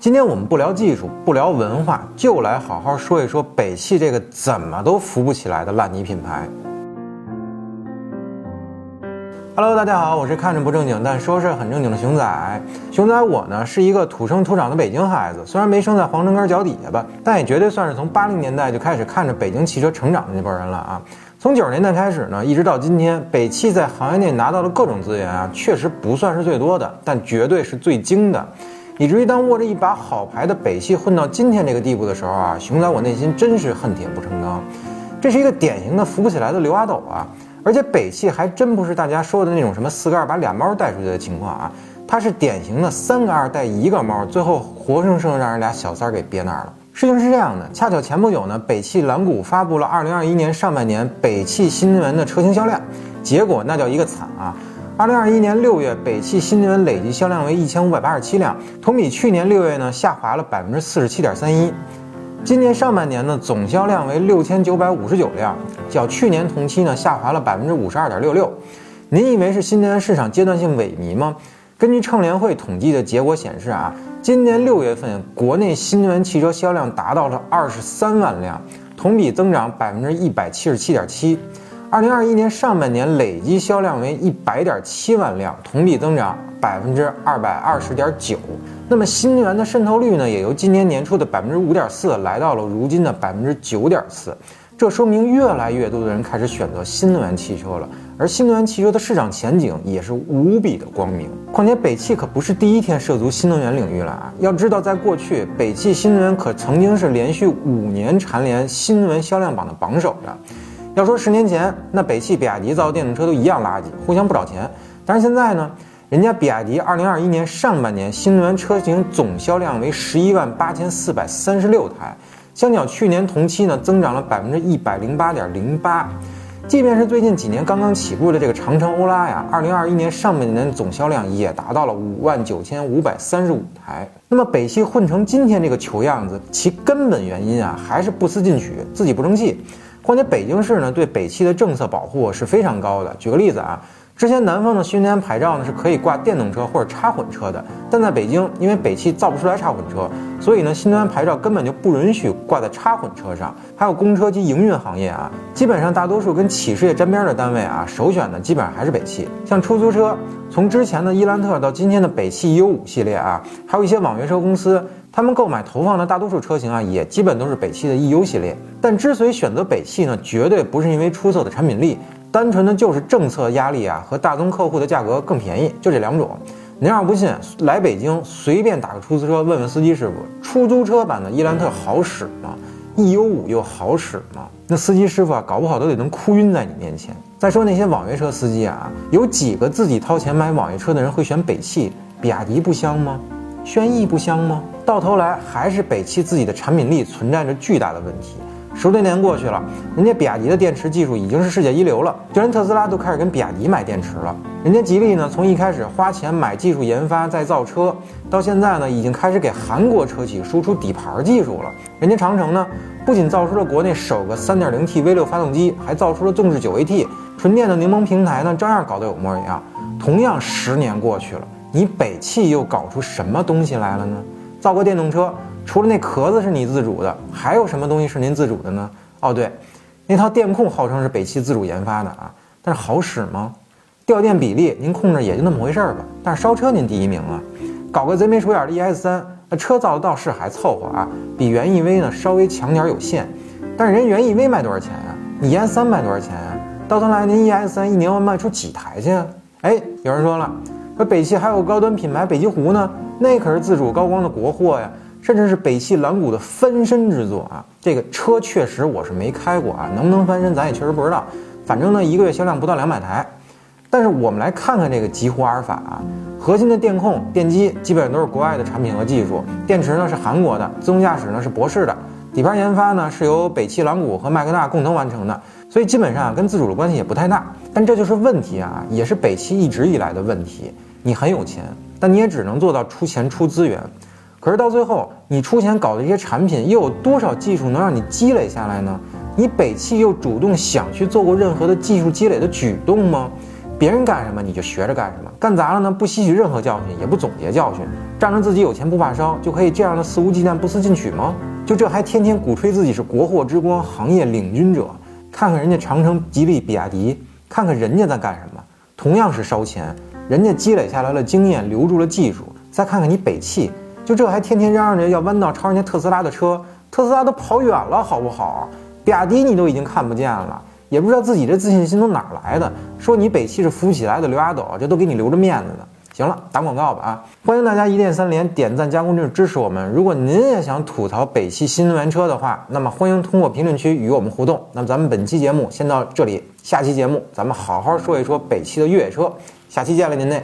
今天我们不聊技术，不聊文化，就来好好说一说北汽这个怎么都扶不起来的烂泥品牌。Hello，大家好，我是看着不正经但说事很正经的熊仔。熊仔我呢是一个土生土长的北京孩子，虽然没生在皇城根脚底下吧，但也绝对算是从八零年代就开始看着北京汽车成长的那波人了啊。从九十年代开始呢，一直到今天，北汽在行业内拿到的各种资源啊，确实不算是最多的，但绝对是最精的。以至于当握着一把好牌的北汽混到今天这个地步的时候啊，熊仔我内心真是恨铁不成钢。这是一个典型的扶不起来的刘阿斗啊。而且北汽还真不是大家说的那种什么四个二把俩猫带出去的情况啊，它是典型的三个二带一个猫，最后活生生让人俩小三儿给憋那儿了。事情是这样的，恰巧前不久呢，北汽蓝谷发布了二零二一年上半年北汽新能源的车型销量，结果那叫一个惨啊！二零二一年六月，北汽新能源累计销量为一千五百八十七辆，同比去年六月呢下滑了百分之四十七点三一。今年上半年呢，总销量为六千九百五十九辆，较去年同期呢下滑了百分之五十二点六六。您以为是新能源市场阶段性萎靡吗？根据乘联会统计的结果显示啊，今年六月份国内新能源汽车销量达到了二十三万辆，同比增长百分之一百七十七点七。二零二一年上半年累计销量为一百点七万辆，同比增长百分之二百二十点九。那么新能源的渗透率呢，也由今年年初的百分之五点四来到了如今的百分之九点四，这说明越来越多的人开始选择新能源汽车了，而新能源汽车的市场前景也是无比的光明。况且北汽可不是第一天涉足新能源领域了啊！要知道，在过去，北汽新能源可曾经是连续五年蝉联新能源销量榜的榜首的。要说十年前，那北汽、比亚迪造的电动车都一样垃圾，互相不找钱。但是现在呢？人家比亚迪二零二一年上半年新能源车型总销量为十一万八千四百三十六台，相较去年同期呢，增长了百分之一百零八点零八。即便是最近几年刚刚起步的这个长城欧拉呀，二零二一年上半年总销量也达到了五万九千五百三十五台。那么北汽混成今天这个球样子，其根本原因啊，还是不思进取，自己不争气。况且北京市呢，对北汽的政策保护是非常高的。举个例子啊。之前南方的新能源牌照呢是可以挂电动车或者插混车的，但在北京，因为北汽造不出来插混车，所以呢新能源牌照根本就不允许挂在插混车上。还有公车及营运行业啊，基本上大多数跟企事业沾边的单位啊，首选的基本上还是北汽。像出租车，从之前的伊兰特到今天的北汽 EU 五系列啊，还有一些网约车公司，他们购买投放的大多数车型啊，也基本都是北汽的 EU 系列。但之所以选择北汽呢，绝对不是因为出色的产品力。单纯的就是政策压力啊，和大宗客户的价格更便宜，就这两种。您要不信，来北京随便打个出租车，问问司机师傅，出租车版的伊兰特好使吗？E U 五又好使吗？那司机师傅啊，搞不好都得能哭晕在你面前。再说那些网约车司机啊，有几个自己掏钱买网约车的人会选北汽？比亚迪不香吗？轩逸不香吗？到头来还是北汽自己的产品力存在着巨大的问题。十多年过去了，人家比亚迪的电池技术已经是世界一流了，就连特斯拉都开始跟比亚迪买电池了。人家吉利呢，从一开始花钱买技术研发再造车，到现在呢，已经开始给韩国车企输出底盘技术了。人家长城呢，不仅造出了国内首个 3.0T V6 发动机，还造出了纵置 9AT 纯电的柠檬平台呢，照样搞得有模有样。同样十年过去了，你北汽又搞出什么东西来了呢？造个电动车。除了那壳子是你自主的，还有什么东西是您自主的呢？哦，对，那套电控号称是北汽自主研发的啊，但是好使吗？掉电比例您控制也就那么回事儿吧。但是烧车您第一名啊，搞个贼眉鼠眼的 ES 三，那车造的倒是还凑合啊，比元 EV 呢稍微强点有限。但是人元 EV 卖多少钱啊？你 ES 三卖多少钱啊？到头来您 ES 三一年要卖出几台去啊？哎，有人说了，说北汽还有高端品牌北极狐呢，那可是自主高光的国货呀。甚至是北汽蓝谷的翻身之作啊！这个车确实我是没开过啊，能不能翻身咱也确实不知道。反正呢，一个月销量不到两百台。但是我们来看看这个极狐阿尔法啊，核心的电控、电机基本上都是国外的产品和技术，电池呢是韩国的，自动驾驶呢是博世的，底盘研发呢是由北汽蓝谷和麦格纳共同完成的，所以基本上跟自主的关系也不太大。但这就是问题啊，也是北汽一直以来的问题。你很有钱，但你也只能做到出钱出资源。可是到最后，你出钱搞的这些产品，又有多少技术能让你积累下来呢？你北汽又主动想去做过任何的技术积累的举动吗？别人干什么你就学着干什么，干砸了呢不吸取任何教训，也不总结教训，仗着自己有钱不怕烧，就可以这样的肆无忌惮、不思进取吗？就这还天天鼓吹自己是国货之光、行业领军者？看看人家长城、吉利、比亚迪，看看人家在干什么，同样是烧钱，人家积累下来了经验，留住了技术。再看看你北汽，就这还天天嚷嚷着要弯道超人家特斯拉的车，特斯拉都跑远了，好不好？比亚迪你都已经看不见了。也不知道自己这自信心从哪儿来的，说你北汽是扶不起来的刘阿斗，这都给你留着面子呢。行了，打广告吧啊！欢迎大家一键三连、点赞、加关注支持我们。如果您也想吐槽北汽新能源车的话，那么欢迎通过评论区与我们互动。那么咱们本期节目先到这里，下期节目咱们好好说一说北汽的越野车。下期见了您嘞！